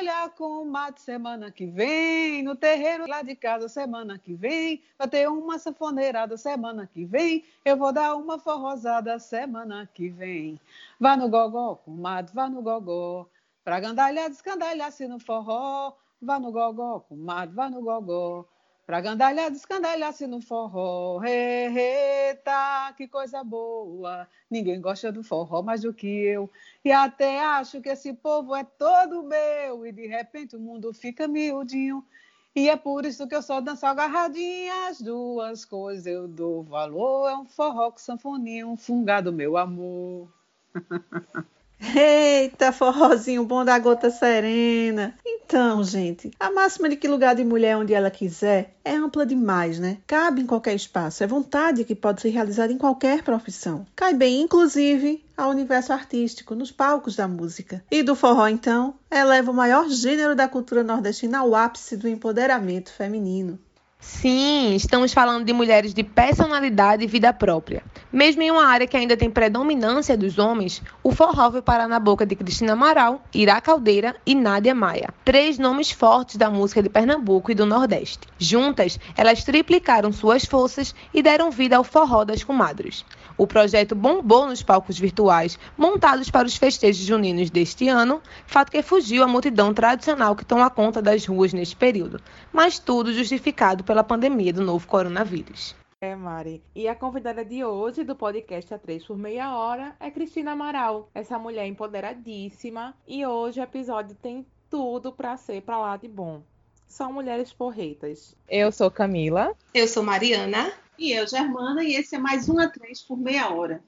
olhar com o mato semana que vem, no terreiro lá de casa semana que vem, vai ter uma sanfoneirada semana que vem, eu vou dar uma forrosada semana que vem. Vá no gogó, comadre, vá no gogó, pra gandalhar, descandalhar-se no forró, vá no gogó, comadre, vá no gogó. Pra gandalhar, descandalhar-se no forró. Eita, que coisa boa. Ninguém gosta do forró mais do que eu. E até acho que esse povo é todo meu. E de repente o mundo fica miudinho. E é por isso que eu só danço agarradinha. As duas coisas eu dou valor. É um forró com sanfoninha, um fungado, meu amor. Eita, forrozinho bom da gota serena. Então, gente, a máxima de que lugar de mulher onde ela quiser é ampla demais, né? Cabe em qualquer espaço, é vontade que pode ser realizada em qualquer profissão. Cai bem, inclusive, ao universo artístico, nos palcos da música. E do forró, então, eleva o maior gênero da cultura nordestina ao ápice do empoderamento feminino. Sim, estamos falando de mulheres de personalidade e vida própria. Mesmo em uma área que ainda tem predominância dos homens, o forró foi parar na boca de Cristina Amaral, Ira Caldeira e Nádia Maia, três nomes fortes da música de Pernambuco e do Nordeste. Juntas, elas triplicaram suas forças e deram vida ao forró das comadres. O projeto bombou nos palcos virtuais montados para os festejos juninos deste ano, fato que fugiu à multidão tradicional que toma conta das ruas neste período, mas tudo justificado pela pandemia do novo coronavírus. É, Mari. E a convidada de hoje do podcast A Três por Meia Hora é Cristina Amaral, essa mulher empoderadíssima. E hoje o episódio tem tudo para ser para lá de bom. São mulheres porreitas. Eu sou Camila. Eu sou Mariana. E eu, Germana, e esse é mais um A3 por meia hora.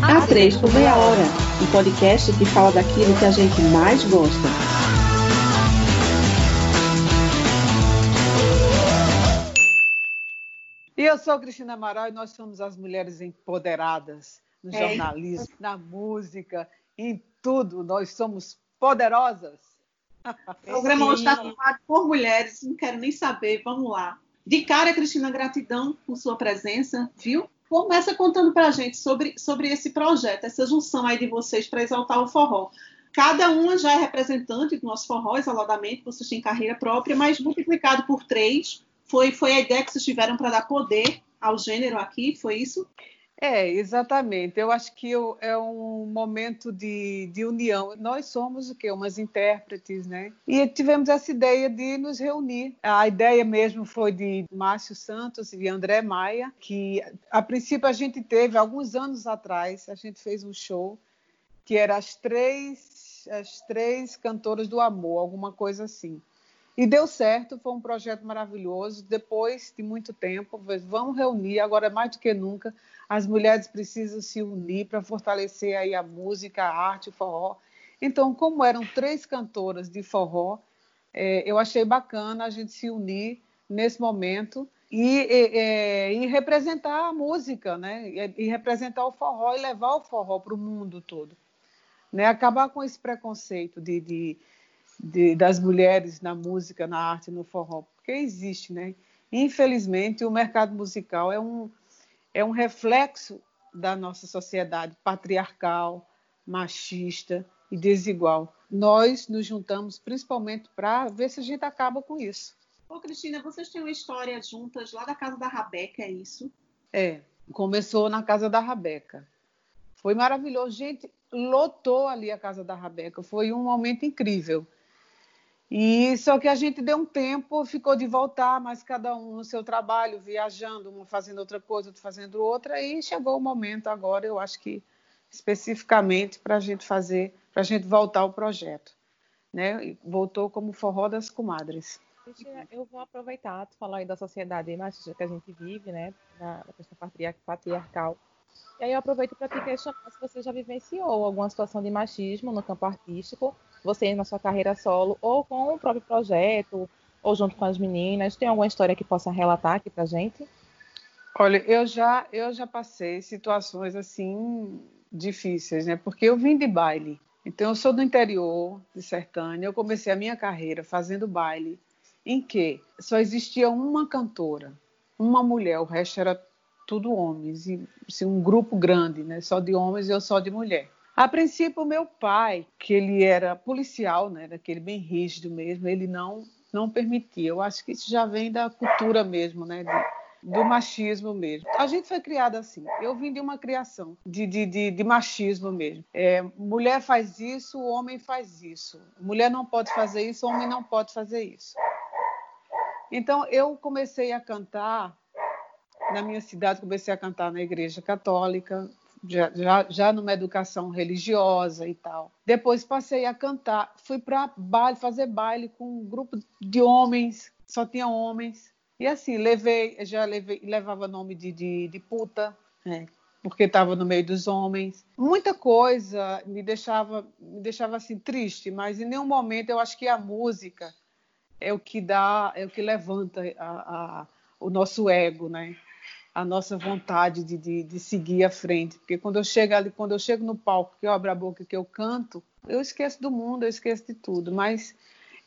A3 por meia hora, um podcast que fala daquilo que a gente mais gosta. E eu sou Cristina Amaral e nós somos as mulheres empoderadas no é. jornalismo, na música, em tudo. Nós somos poderosas. O programa hoje está formado por mulheres, não quero nem saber, vamos lá. De cara, Cristina, gratidão por sua presença, viu? Começa contando para a gente sobre, sobre esse projeto, essa junção aí de vocês para exaltar o forró. Cada uma já é representante do nosso forró, isoladamente, vocês têm carreira própria, mas multiplicado por três, foi, foi a ideia que vocês tiveram para dar poder ao gênero aqui, foi isso? É, exatamente. Eu acho que é um momento de, de união. Nós somos o quê? Umas intérpretes, né? E tivemos essa ideia de nos reunir. A ideia mesmo foi de Márcio Santos e André Maia, que a princípio a gente teve, alguns anos atrás, a gente fez um show que era as três, as três cantoras do amor, alguma coisa assim. E deu certo, foi um projeto maravilhoso. Depois de muito tempo, vamos reunir, agora mais do que nunca, as mulheres precisam se unir para fortalecer aí a música, a arte, o forró. Então, como eram três cantoras de forró, é, eu achei bacana a gente se unir nesse momento e, e, é, e representar a música, né? E, e, representar o forró e levar o forró para o mundo todo. Né? Acabar com esse preconceito de, de, de, das mulheres na música, na arte, no forró, porque existe, né? Infelizmente, o mercado musical é um, é um reflexo da nossa sociedade patriarcal, machista e desigual. Nós nos juntamos principalmente para ver se a gente acaba com isso. Ô, Cristina, vocês têm uma história juntas lá da casa da Rabeca, é isso? É, começou na casa da Rabeca. Foi maravilhoso. Gente, lotou ali a casa da Rabeca. Foi um momento incrível. E só que a gente deu um tempo, ficou de voltar, mas cada um no seu trabalho, viajando, uma fazendo outra coisa, outro fazendo outra, e chegou o momento agora, eu acho que especificamente para a gente fazer, para a gente voltar ao projeto, né? Voltou como forró das comadres. Eu vou aproveitar, tu falar aí da sociedade machista que a gente vive, né, da, questão patriarcal. E aí eu aproveito para te questionar se você já vivenciou alguma situação de machismo no campo artístico você na sua carreira solo, ou com o próprio projeto, ou junto com as meninas? Tem alguma história que possa relatar aqui pra gente? Olha, eu já, eu já passei situações assim difíceis, né? Porque eu vim de baile. Então, eu sou do interior de Sertânia. Eu comecei a minha carreira fazendo baile, em que só existia uma cantora, uma mulher, o resto era tudo homens, e assim, um grupo grande, né? Só de homens e eu só de mulher. A princípio, meu pai, que ele era policial, né, daquele bem rígido mesmo, ele não não permitia. Eu acho que isso já vem da cultura mesmo, né, do machismo mesmo. A gente foi criada assim. Eu vim de uma criação de, de, de, de machismo mesmo. É, mulher faz isso, homem faz isso. Mulher não pode fazer isso, homem não pode fazer isso. Então eu comecei a cantar na minha cidade, comecei a cantar na igreja católica, já, já, já numa educação religiosa e tal. Depois passei a cantar, fui para baile, fazer baile com um grupo de homens, só tinha homens. E assim, levei, já levei, levava nome de, de, de puta, né? porque estava no meio dos homens. Muita coisa me deixava, me deixava assim triste, mas em nenhum momento eu acho que a música é o que dá, é o que levanta a, a, o nosso ego, né? A nossa vontade de, de, de, seguir à frente. Porque quando eu chego ali, quando eu chego no palco, que eu abro a boca, que eu canto, eu esqueço do mundo, eu esqueço de tudo. Mas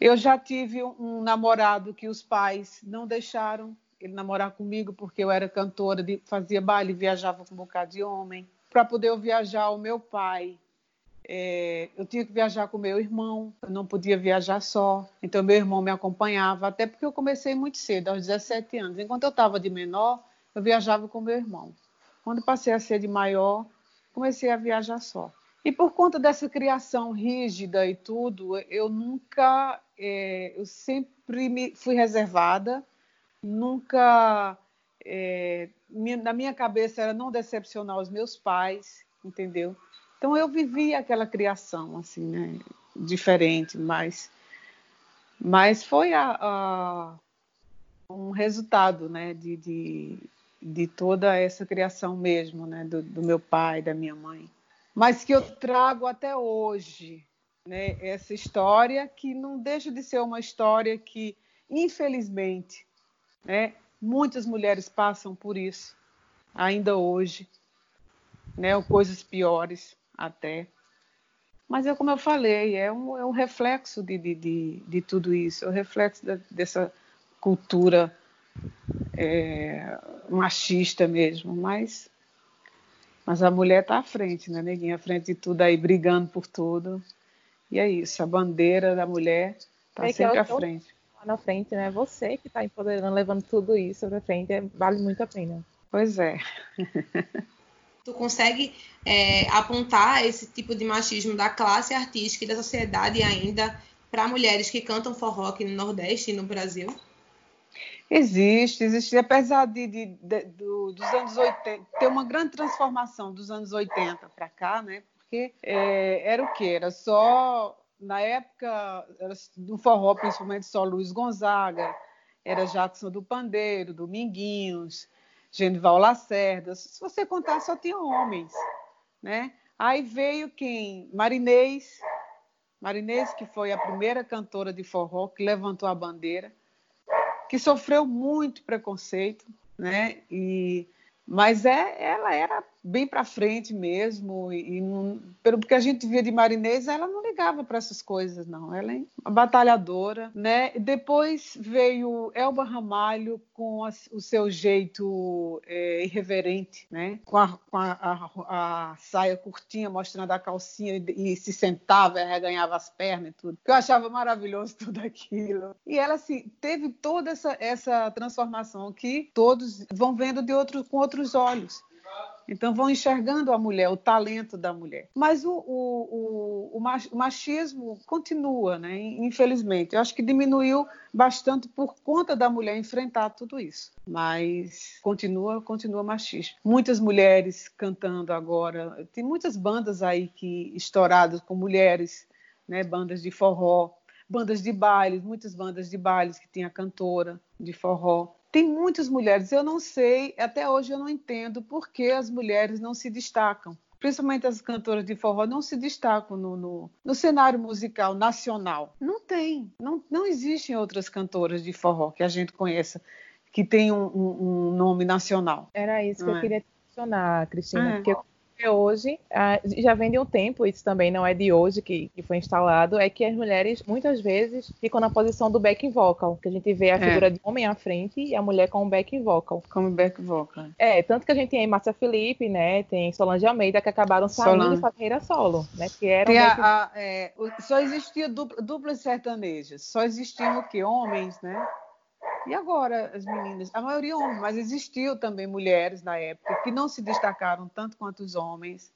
eu já tive um namorado que os pais não deixaram ele namorar comigo porque eu era cantora, de, fazia baile, viajava com um bocado de homem. Para poder eu viajar, o meu pai, é, eu tinha que viajar com meu irmão, eu não podia viajar só. Então, meu irmão me acompanhava, até porque eu comecei muito cedo, aos 17 anos. Enquanto eu estava de menor, eu viajava com meu irmão. Quando passei a ser de maior, comecei a viajar só. E por conta dessa criação rígida e tudo, eu nunca, é, eu sempre me fui reservada, nunca, é, na minha cabeça era não decepcionar os meus pais, entendeu? Então eu vivi aquela criação assim, né, diferente, mas, mas foi a, a um resultado, né, de, de de toda essa criação mesmo, né, do, do, meu pai, da minha mãe, mas que eu trago até hoje, né, essa história que não deixa de ser uma história que, infelizmente, né, muitas mulheres passam por isso ainda hoje, né, ou coisas piores até. Mas é como eu falei, é um, é um reflexo de, de, de, de tudo isso, é um reflexo da, dessa cultura é, machista mesmo, mas, mas a mulher está à frente, né, neguinha? À frente de tudo aí, brigando por tudo. E é isso, a bandeira da mulher está é sempre à frente. Lá na frente, né? Você que está empoderando, levando tudo isso para frente, é, vale muito a pena. Pois é. tu consegue é, apontar esse tipo de machismo da classe artística e da sociedade ainda para mulheres que cantam forró aqui no Nordeste e no Brasil? Existe, existe. Apesar de, de, de do, dos anos 80, ter uma grande transformação dos anos 80 para cá, né? Porque é, era o quê? Era só, na época, do forró, principalmente só Luiz Gonzaga, era Jackson do Pandeiro, Dominguinhos, Genival Lacerda. Se você contar, só tinha homens, né? Aí veio quem? Marinês, Marinês, que foi a primeira cantora de forró que levantou a bandeira que sofreu muito preconceito, né? E mas é, ela era bem para frente mesmo e não, pelo que a gente via de Marinês, ela não ligava para essas coisas não. Ela é uma batalhadora, né? Depois veio Elba Ramalho com a, o seu jeito é, irreverente, né? Com, a, com a, a, saia curtinha mostrando a calcinha e, e se sentava, e reganhava as pernas e tudo. Que eu achava maravilhoso tudo aquilo. E ela assim teve toda essa, essa transformação que todos vão vendo de outro com outro outros olhos. Então vão enxergando a mulher, o talento da mulher. Mas o, o, o, o machismo continua, né? infelizmente. Eu acho que diminuiu bastante por conta da mulher enfrentar tudo isso. Mas continua, continua machismo. Muitas mulheres cantando agora. Tem muitas bandas aí que estouradas com mulheres, né? bandas de forró, bandas de bailes, muitas bandas de bailes que tinha cantora de forró tem muitas mulheres. Eu não sei, até hoje eu não entendo por que as mulheres não se destacam. Principalmente as cantoras de forró não se destacam no, no, no cenário musical nacional. Não tem. Não, não existem outras cantoras de forró que a gente conheça que tem um, um, um nome nacional. Era isso que eu é? queria questionar, Cristina, é. porque porque hoje, ah, já vem de um tempo, isso também não é de hoje que, que foi instalado, é que as mulheres muitas vezes ficam na posição do backing vocal, que a gente vê a é. figura de homem à frente e a mulher com o backing vocal. Como back vocal. É, tanto que a gente tem Márcia Felipe, né, tem Solange Almeida, que acabaram saindo Solange. de carreira solo, né, que eram... Back... A, a, é, só existia dupla, duplas sertanejas, só existiam o quê? Homens, né? E agora as meninas, a maioria homens, mas existiu também mulheres na época que não se destacaram tanto quanto os homens,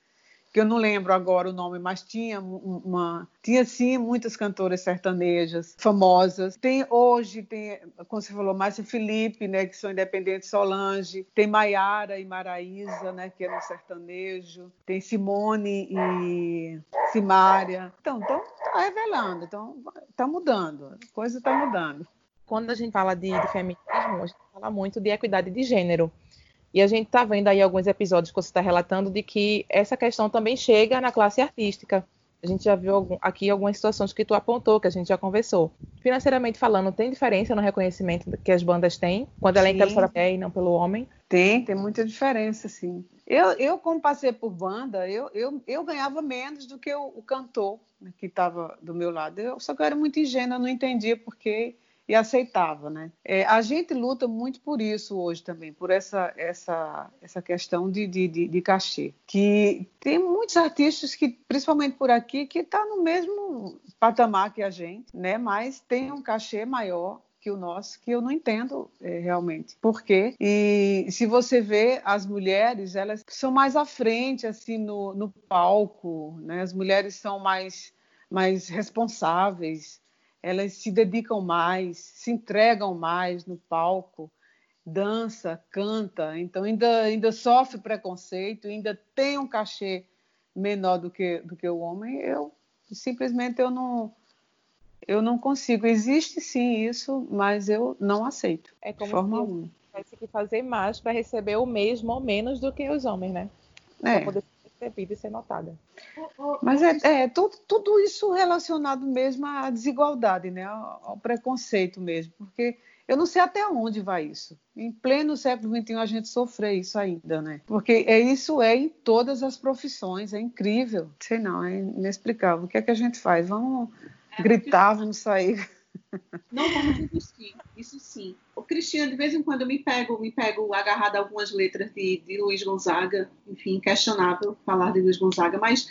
que eu não lembro agora o nome, mas tinha uma, tinha sim muitas cantoras sertanejas famosas. Tem hoje tem, como você falou, Márcia Felipe, né, que são independentes Solange, tem Maiara e Maraísa, né, que é no sertanejo, tem Simone e Simária. Então, então tá revelando, então tá mudando, a coisa tá mudando quando a gente fala de, de feminismo, a gente fala muito de equidade de gênero. E a gente está vendo aí alguns episódios que você está relatando de que essa questão também chega na classe artística. A gente já viu aqui algumas situações que tu apontou, que a gente já conversou. Financeiramente falando, tem diferença no reconhecimento que as bandas têm, quando ela é pela mulher e não pelo homem? Tem, tem muita diferença, sim. Eu, eu como passei por banda, eu, eu, eu ganhava menos do que o, o cantor né, que estava do meu lado. Eu só que eu era muito ingênua, não entendia porque e aceitava, né? É, a gente luta muito por isso hoje também, por essa essa essa questão de, de, de, de cachê, que tem muitos artistas que, principalmente por aqui, que está no mesmo patamar que a gente, né? Mas tem um cachê maior que o nosso, que eu não entendo é, realmente. Por quê? E se você vê as mulheres, elas são mais à frente, assim, no, no palco, né? As mulheres são mais, mais responsáveis, elas se dedicam mais, se entregam mais no palco, dança, canta, então ainda, ainda sofre preconceito, ainda tem um cachê menor do que, do que o homem, eu simplesmente eu não eu não consigo. Existe sim isso, mas eu não aceito. É como forma se tivesse que fazer mais para receber o mesmo ou menos do que os homens, né? É. Para poder percebida e ser notada. Mas é, é tudo, tudo, isso relacionado mesmo à desigualdade, né? Ao, ao, preconceito mesmo, porque eu não sei até onde vai isso. Em pleno século XXI a gente sofre isso ainda, né? Porque é isso é em todas as profissões, é incrível. Sei não, é inexplicável. O que é que a gente faz? Vamos é gritar, vamos sair. Não vamos desistir, isso sim. O Cristiano, de vez em quando eu me pego, me pego agarrado a algumas letras de, de Luiz Gonzaga, enfim, questionável falar de Luiz Gonzaga, mas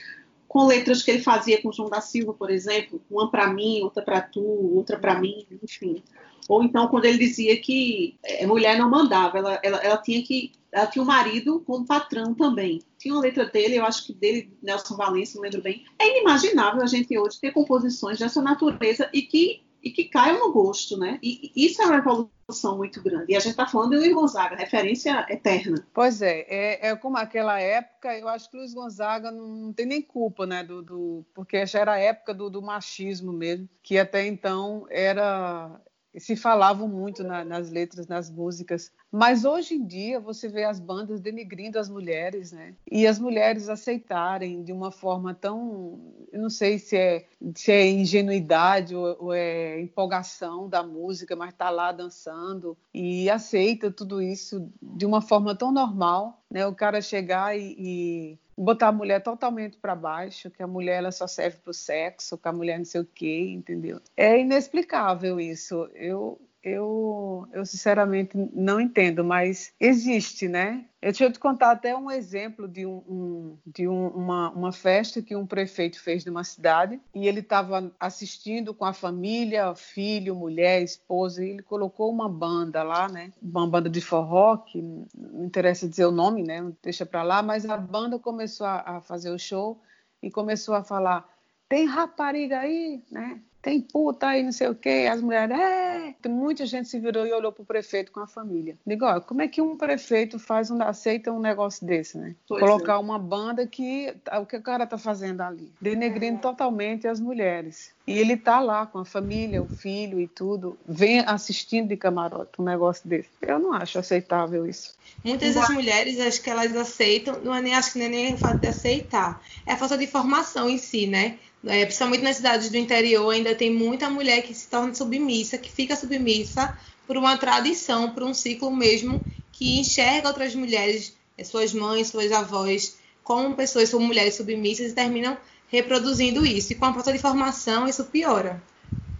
com letras que ele fazia com João da Silva, por exemplo, uma para mim, outra para tu, outra para mim, enfim. Ou então quando ele dizia que a mulher não mandava, ela, ela, ela tinha que ela tinha um marido como patrão também. Tinha uma letra dele, eu acho que dele, Nelson Valência, não lembro bem. É inimaginável a gente hoje ter composições dessa natureza e que e que caiam no gosto, né? E isso é uma evolução muito grande. E a gente está falando de Luiz Gonzaga, referência eterna. Pois é, é, é, como aquela época, eu acho que Luiz Gonzaga não tem nem culpa, né? Do, do porque já era a época do, do machismo mesmo, que até então era se falavam muito na, nas letras, nas músicas. Mas hoje em dia você vê as bandas denigrindo as mulheres, né? E as mulheres aceitarem de uma forma tão, eu não sei se é, se é ingenuidade ou, ou é empolgação da música, mas tá lá dançando e aceita tudo isso de uma forma tão normal, né? O cara chegar e, e botar a mulher totalmente para baixo, que a mulher ela só serve para o sexo, que a mulher não sei o quê, entendeu? É inexplicável isso. Eu eu, eu sinceramente não entendo, mas existe, né? Eu deixa eu te contar até um exemplo de, um, um de um, uma, uma festa que um prefeito fez numa cidade e ele estava assistindo com a família, filho, mulher, esposa, e ele colocou uma banda lá, né? Uma banda de forró, que não interessa dizer o nome, né? Deixa para lá, mas a banda começou a, a fazer o show e começou a falar: tem rapariga aí, né? Tem puta aí, não sei o quê. As mulheres, é. Muita gente se virou e olhou para o prefeito com a família. Digo, ó, como é que um prefeito faz um, aceita um negócio desse, né? Pois Colocar é. uma banda que. O que o cara tá fazendo ali? Denegrindo totalmente as mulheres. E ele tá lá com a família, o filho e tudo, vem assistindo de camarote um negócio desse. Eu não acho aceitável isso. Muitas das mulheres, acho que elas aceitam, não é nem acho que nem, nem o fato de aceitar, é a falta de formação em si, né? É, principalmente nas cidades do interior, ainda tem muita mulher que se torna submissa, que fica submissa por uma tradição, por um ciclo mesmo, que enxerga outras mulheres, suas mães, suas avós, com pessoas, são mulheres submissas e terminam reproduzindo isso. E com a falta de formação, isso piora.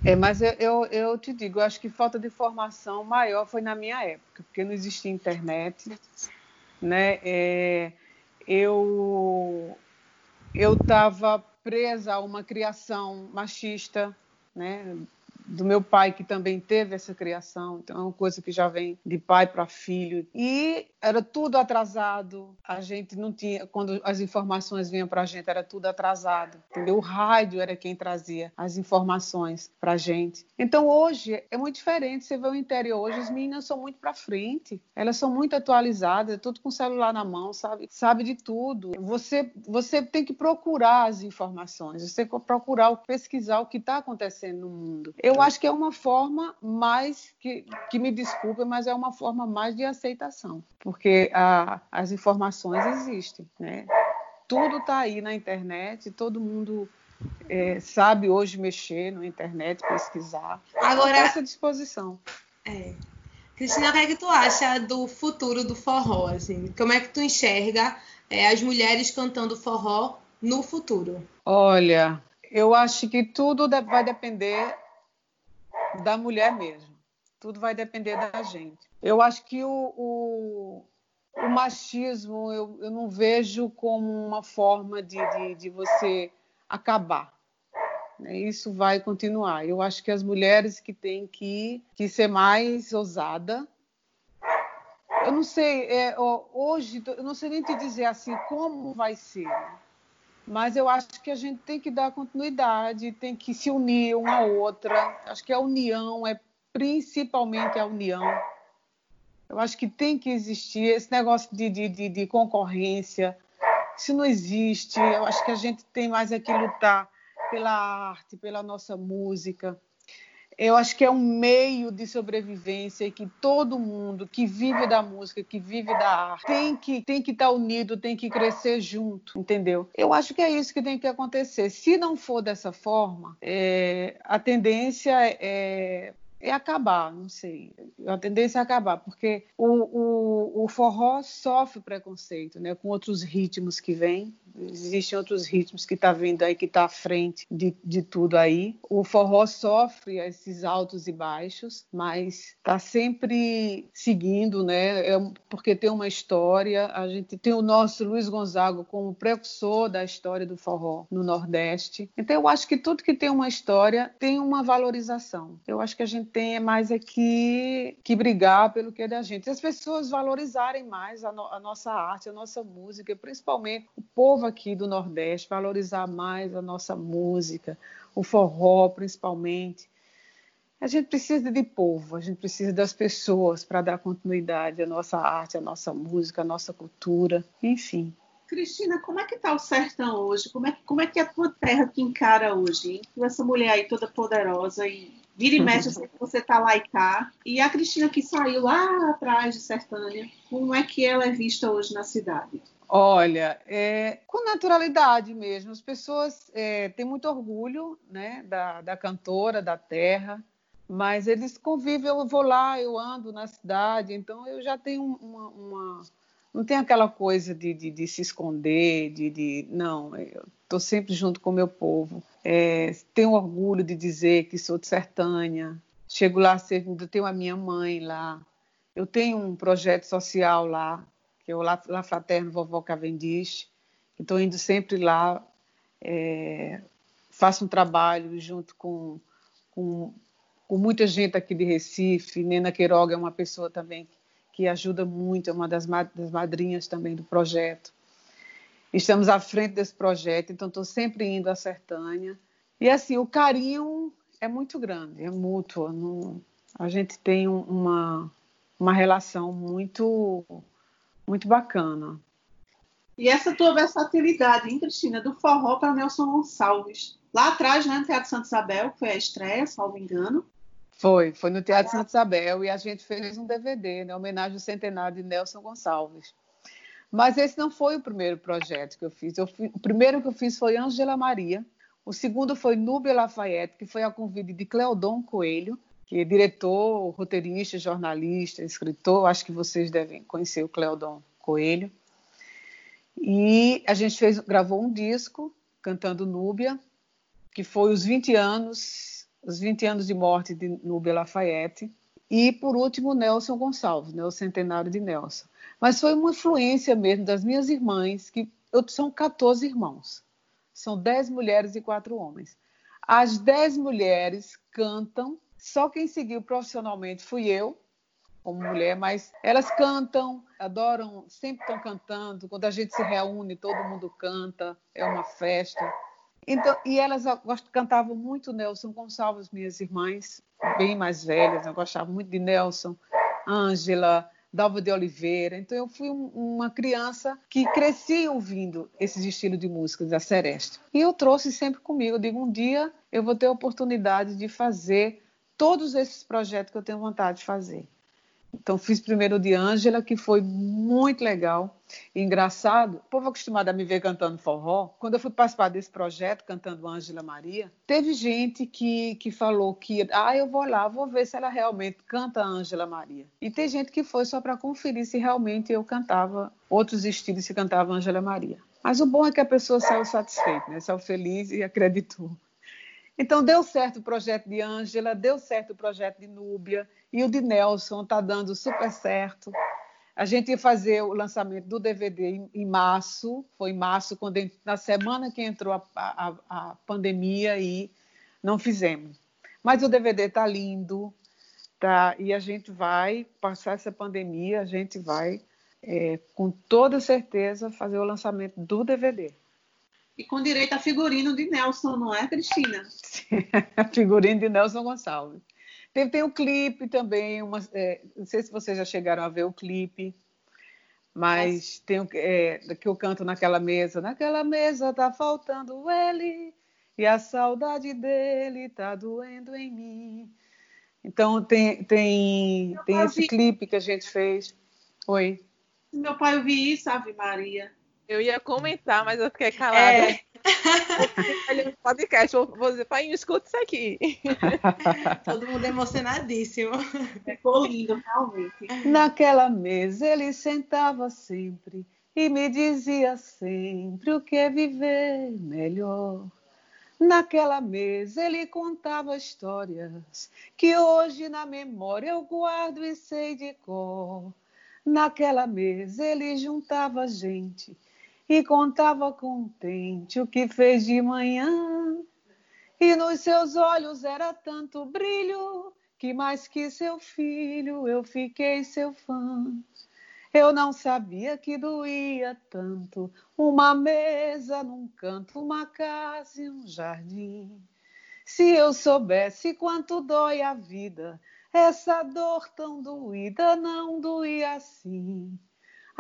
É, mas eu, eu, eu, te digo, eu acho que falta de formação maior foi na minha época, porque não existia internet, né? É, eu eu estava presa a uma criação machista, né? do meu pai, que também teve essa criação. Então, é uma coisa que já vem de pai para filho. E era tudo atrasado. A gente não tinha, quando as informações vinham para a gente, era tudo atrasado. Entendeu? O rádio era quem trazia as informações para a gente. Então, hoje é muito diferente. Você vê o interior hoje, as meninas são muito para frente. Elas são muito atualizadas, tudo com o celular na mão, sabe? Sabe de tudo. Você, você tem que procurar as informações, você tem que procurar pesquisar o que está acontecendo no mundo. Eu acho que é uma forma mais, que, que me desculpe, mas é uma forma mais de aceitação, porque a, as informações existem, né? Tudo está aí na internet, todo mundo é, sabe hoje mexer na internet, pesquisar. Agora, à essa disposição. É. Cristina, o que é que tu acha do futuro do forró? Assim? Como é que tu enxerga é, as mulheres cantando forró no futuro? Olha, eu acho que tudo vai depender da mulher mesmo. Tudo vai depender da gente. Eu acho que o, o, o machismo eu, eu, não vejo como uma forma de, de, de você acabar. Né? Isso vai continuar. Eu acho que as mulheres que têm que, que ser mais ousada. Eu não sei, é, hoje, eu não sei nem te dizer assim como vai ser. Mas eu acho que a gente tem que dar continuidade, tem que se unir uma a outra. Acho que a união é principalmente a união. Eu acho que tem que existir esse negócio de, de, de, de concorrência. Isso não existe. Eu acho que a gente tem mais é que lutar pela arte, pela nossa música eu acho que é um meio de sobrevivência que todo mundo que vive da música, que vive da arte, tem que tem que estar tá unido, tem que crescer junto, entendeu? Eu acho que é isso que tem que acontecer. Se não for dessa forma, é, a tendência é é acabar, não sei. A tendência é acabar, porque o, o, o forró sofre preconceito, né? Com outros ritmos que vêm. Existem outros ritmos que está vindo aí, que está à frente de, de tudo aí. O forró sofre esses altos e baixos, mas está sempre seguindo, né? É, porque tem uma história. A gente tem o nosso Luiz Gonzaga como precursor da história do forró no Nordeste. Então, eu acho que tudo que tem uma história tem uma valorização. Eu acho que a gente tem mais é que, brigar pelo que é da gente. As pessoas valorizarem mais a, no, a nossa arte, a nossa música, principalmente o povo aqui do Nordeste, valorizar mais a nossa música, o forró principalmente. A gente precisa de povo, a gente precisa das pessoas para dar continuidade à nossa arte, à nossa música, à nossa cultura, enfim. Cristina, como é que está o sertão hoje? Como é, como é que é a tua terra te encara hoje? Hein? Com essa mulher aí toda poderosa e Vira e mexe, eu sei que você tá lá e cá. E a Cristina que saiu lá atrás de Sertânia, como é que ela é vista hoje na cidade? Olha, é, com naturalidade mesmo. As pessoas é, têm muito orgulho né, da, da cantora, da terra, mas eles convivem. Eu vou lá, eu ando na cidade, então eu já tenho uma. uma não tem aquela coisa de, de, de se esconder, de, de não, eu estou sempre junto com o meu povo. É, tenho orgulho de dizer que sou de Sertânia. Chego lá servindo, tenho a minha mãe lá. Eu tenho um projeto social lá, que é o La, Fraterno Vovó Cavendish. Estou indo sempre lá. É, faço um trabalho junto com, com, com, muita gente aqui de Recife. Nena Queiroga é uma pessoa também que ajuda muito, é uma das, madrinhas também do projeto. Estamos à frente desse projeto, então estou sempre indo à Sertânia. E assim, o carinho é muito grande, é mútuo. A gente tem uma, uma relação muito, muito bacana. E essa tua versatilidade, hein, Cristina, do forró para Nelson Gonçalves. Lá atrás, né, no Teatro Santa Isabel, foi a estreia, salvo engano. Foi, foi no Teatro Santa Isabel e a gente fez um DVD, né, homenagem ao centenário de Nelson Gonçalves. Mas esse não foi o primeiro projeto que eu fiz. Eu o primeiro que eu fiz foi Ângela Maria. O segundo foi Núbia Lafayette, que foi a convite de Cleodon Coelho, que é diretor, roteirista, jornalista, escritor. Acho que vocês devem conhecer o Cleodon Coelho. E a gente fez, gravou um disco cantando Núbia, que foi os 20 anos, os 20 anos de morte de Núbia Lafayette. E, por último, Nelson Gonçalves, né, o centenário de Nelson. Mas foi uma influência mesmo das minhas irmãs, que eu, são 14 irmãos. São 10 mulheres e 4 homens. As 10 mulheres cantam, só quem seguiu profissionalmente fui eu, como mulher, mas elas cantam, adoram, sempre estão cantando. Quando a gente se reúne, todo mundo canta, é uma festa. Então, e elas cantavam muito Nelson Gonçalves, minhas irmãs, bem mais velhas, eu gostava muito de Nelson, Ângela, Dalva de Oliveira. Então eu fui um, uma criança que cresci ouvindo esses estilos de música da Seresta. E eu trouxe sempre comigo, eu digo, um dia eu vou ter a oportunidade de fazer todos esses projetos que eu tenho vontade de fazer. Então, fiz primeiro de Ângela, que foi muito legal. Engraçado, o povo acostumado a me ver cantando forró. Quando eu fui participar desse projeto, cantando Ângela Maria, teve gente que, que falou que, ah, eu vou lá, vou ver se ela realmente canta Ângela Maria. E tem gente que foi só para conferir se realmente eu cantava outros estilos se cantava Ângela Maria. Mas o bom é que a pessoa saiu satisfeita, né? saiu feliz e acreditou. Então, deu certo o projeto de Ângela, deu certo o projeto de Núbia e o de Nelson está dando super certo. A gente ia fazer o lançamento do DVD em, em março, foi em março, quando, na semana que entrou a, a, a pandemia e não fizemos. Mas o DVD está lindo, tá? e a gente vai passar essa pandemia, a gente vai, é, com toda certeza, fazer o lançamento do DVD. E com direito a figurino de Nelson, não é, Cristina? figurino de Nelson Gonçalves. Tem, tem o clipe também, uma, é, não sei se vocês já chegaram a ver o clipe, mas tem o é, que eu canto naquela mesa. Naquela mesa tá faltando ele e a saudade dele tá doendo em mim. Então tem, tem, tem esse vi... clipe que a gente fez. Oi. Meu pai ouviu isso, Ave Maria. Eu ia comentar, mas eu fiquei calada. É. no podcast, vou, vou dizer, pai, escuta isso aqui. Todo mundo emocionadíssimo. Ficou lindo, realmente. Naquela mesa ele sentava sempre e me dizia sempre o que é viver melhor. Naquela mesa ele contava histórias que hoje na memória eu guardo e sei de cor. Naquela mesa ele juntava gente e contava contente o que fez de manhã. E nos seus olhos era tanto brilho que mais que seu filho eu fiquei seu fã. Eu não sabia que doía tanto uma mesa num canto, uma casa e um jardim. Se eu soubesse quanto dói a vida, essa dor tão doída não doía assim.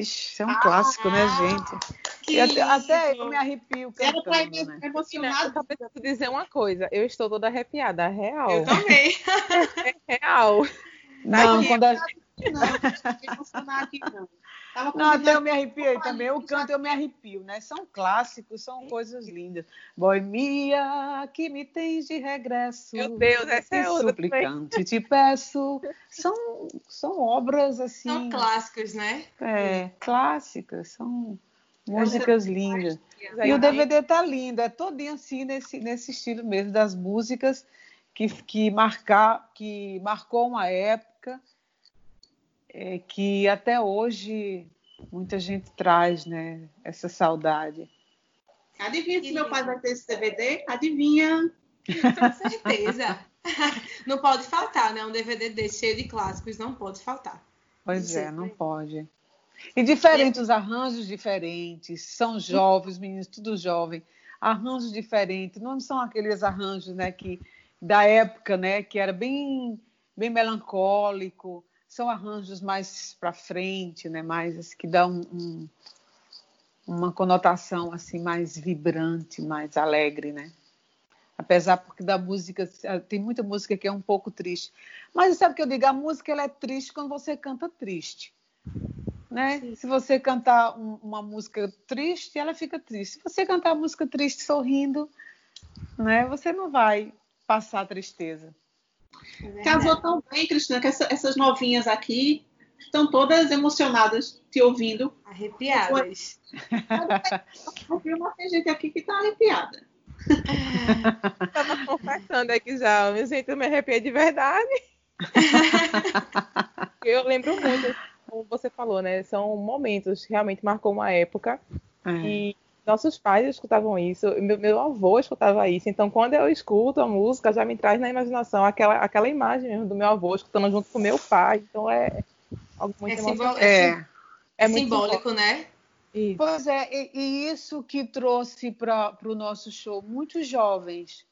Ixi, é um ah, clássico, né, gente? Até, até, eu me arrepio cantando, Era né? emocionado. Eu preciso dizer uma coisa, eu estou toda arrepiada, real. Eu também. É real. Não, quando a... Não, não emocionar aqui não. Não, até eu me arrepiei também. O canto eu me arrepio, né? São clássicos, são coisas lindas. Boemia, que me tens de regresso. Meu Deus, essa é outra. Suplicante, te peço. São, são obras assim. São clássicos, né? É, clássicas, são músicas lindas. E o DVD tá lindo, é todinho assim nesse, nesse estilo mesmo das músicas que, que, marcar, que marcou uma época é, que até hoje muita gente traz, né? Essa saudade. Adivinha se meu pai vai ter esse DVD? Adivinha? Com certeza. não pode faltar, né? Um DVD desse cheio de clássicos não pode faltar. Pois é, não pode. E diferentes, os arranjos diferentes, são jovens, meninos, tudo jovem, arranjos diferentes, não são aqueles arranjos, né, que da época, né, que era bem bem melancólico, são arranjos mais para frente, né? Mais que dão um, uma conotação assim mais vibrante, mais alegre, né? Apesar porque da música tem muita música que é um pouco triste. Mas sabe o que eu digo? A música ela é triste quando você canta triste. Né? Se você cantar um, uma música triste, ela fica triste. Se você cantar música triste sorrindo, né, você não vai passar tristeza. É Casou tão bem, Cristina, que essa, essas novinhas aqui estão todas emocionadas te ouvindo. Arrepiadas. Mas tem gente aqui que está arrepiada. Estava confessando aqui já, me sinto me arrepiei de verdade. eu lembro muito, como você falou, né? São momentos que realmente marcou uma época. É. E nossos pais escutavam isso, meu, meu, avô escutava isso. Então, quando eu escuto a música, já me traz na imaginação aquela, aquela imagem mesmo do meu avô escutando junto com meu pai. Então, é algo muito é. É, é, é simbólico, né? Isso. Pois é, e, e, isso que trouxe para o nosso show muitos jovens.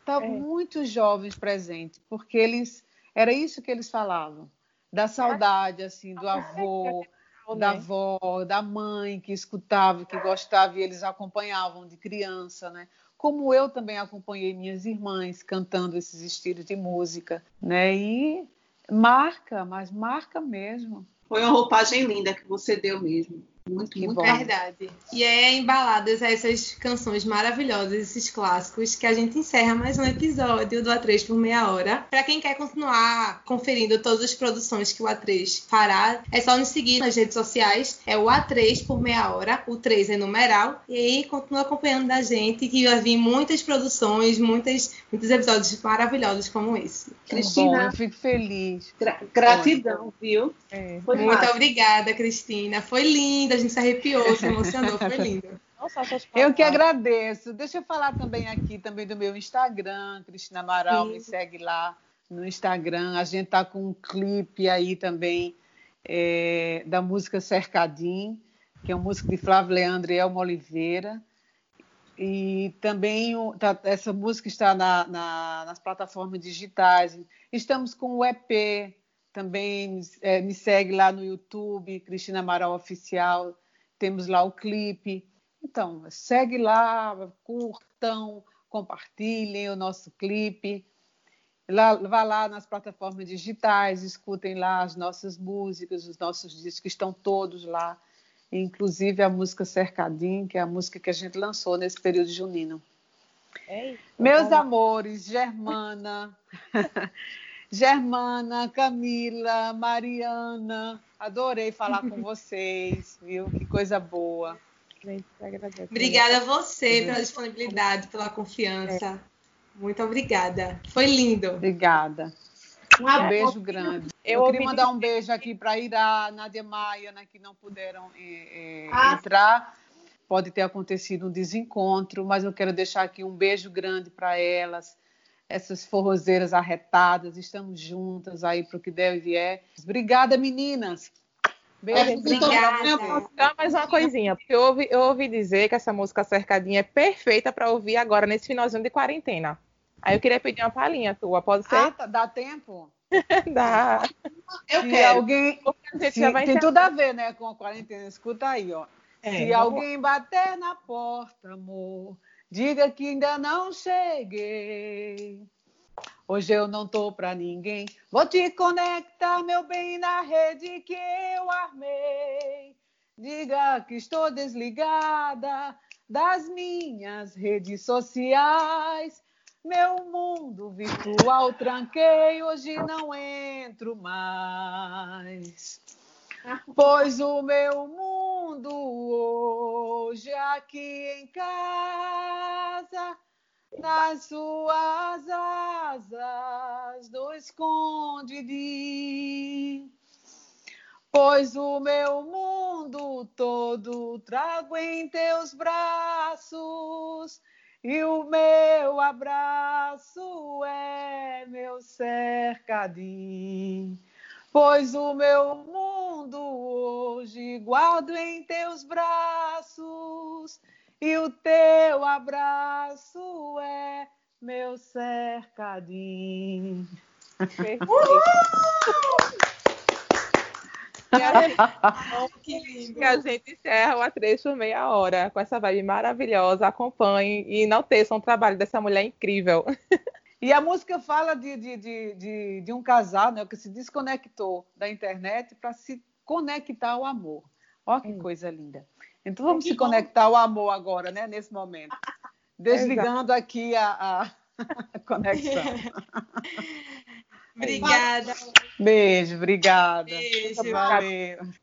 Estavam é. muitos jovens presentes, porque eles era isso que eles falavam, da saudade assim do avô, da avó, da mãe que escutava, que gostava e eles acompanhavam de criança, né? Como eu também acompanhei minhas irmãs cantando esses estilos de música, né? E marca, mas marca mesmo. Foi uma roupagem linda que você deu mesmo. Muito, que muito bom. verdade. E é embaladas essas canções maravilhosas, esses clássicos, que a gente encerra mais um episódio do A3 por meia hora. Para quem quer continuar conferindo todas as produções que o A3 fará, é só nos seguir nas redes sociais. É o A3 por meia hora, o 3 é numeral. E aí continua acompanhando da gente, que vai vir muitas produções, muitas, muitos episódios maravilhosos como esse. Cristina, bom, eu fico feliz. Gra gratidão, viu? É. Muito obrigada, Cristina. Foi linda a gente se arrepiou, se emocionou, foi lindo. Eu que agradeço. Deixa eu falar também aqui também do meu Instagram, Cristina Amaral, Sim. me segue lá no Instagram. A gente tá com um clipe aí também é, da música Cercadim, que é uma música de Flávio Leandro e Elmo Oliveira. E também tá, essa música está na, na, nas plataformas digitais. Estamos com o EP também é, me segue lá no YouTube, Cristina Amaral Oficial, temos lá o clipe. Então, segue lá, curtam, compartilhem o nosso clipe. Lá, vá lá nas plataformas digitais, escutem lá as nossas músicas, os nossos discos que estão todos lá, inclusive a música Cercadinho, que é a música que a gente lançou nesse período junino. Eita, Meus amores, Germana, Germana, Camila, Mariana, adorei falar com vocês, viu? Que coisa boa. Obrigada a você pela disponibilidade, pela confiança. É. Muito obrigada. Foi lindo. Obrigada. Um beijo grande. Eu, eu queria mandar um beijo aqui para Ira, Nádia Maia, né, que não puderam é, é, ah. entrar. Pode ter acontecido um desencontro, mas eu quero deixar aqui um beijo grande para elas essas forrozeiras arretadas, estamos juntas aí para o que deve e é. Obrigada, meninas. Beijo. Obrigada. Só mais uma coisinha, porque eu ouvi, eu ouvi dizer que essa música Cercadinha é perfeita para ouvir agora, nesse finalzinho de quarentena. Aí eu queria pedir uma palhinha tua, pode ser? Ah, tá, dá tempo? dá. Eu se quero. Alguém, se, tem tudo a ver, né, com a quarentena. Escuta aí, ó. É, se vamos... alguém bater na porta, amor, Diga que ainda não cheguei. Hoje eu não tô pra ninguém. Vou te conectar, meu bem, na rede que eu armei. Diga que estou desligada das minhas redes sociais. Meu mundo virtual tranquei, hoje não entro mais. Pois o meu mundo hoje aqui em casa, nas suas asas do esconde Pois o meu mundo todo trago em teus braços, e o meu abraço é meu cercadinho pois o meu mundo hoje guardo em teus braços, e o teu abraço é meu cercadinho. que lindo. Que a gente encerra o A3 por meia hora com essa vibe maravilhosa. Acompanhem e não teçam o trabalho dessa mulher incrível. E a música fala de, de, de, de, de um casal né, que se desconectou da internet para se conectar ao amor. Olha que hum. coisa linda. Então vamos que se bom. conectar ao amor agora, né, nesse momento. Desligando aqui a, a conexão. obrigada. Beijo, obrigada. Beijo. Valeu.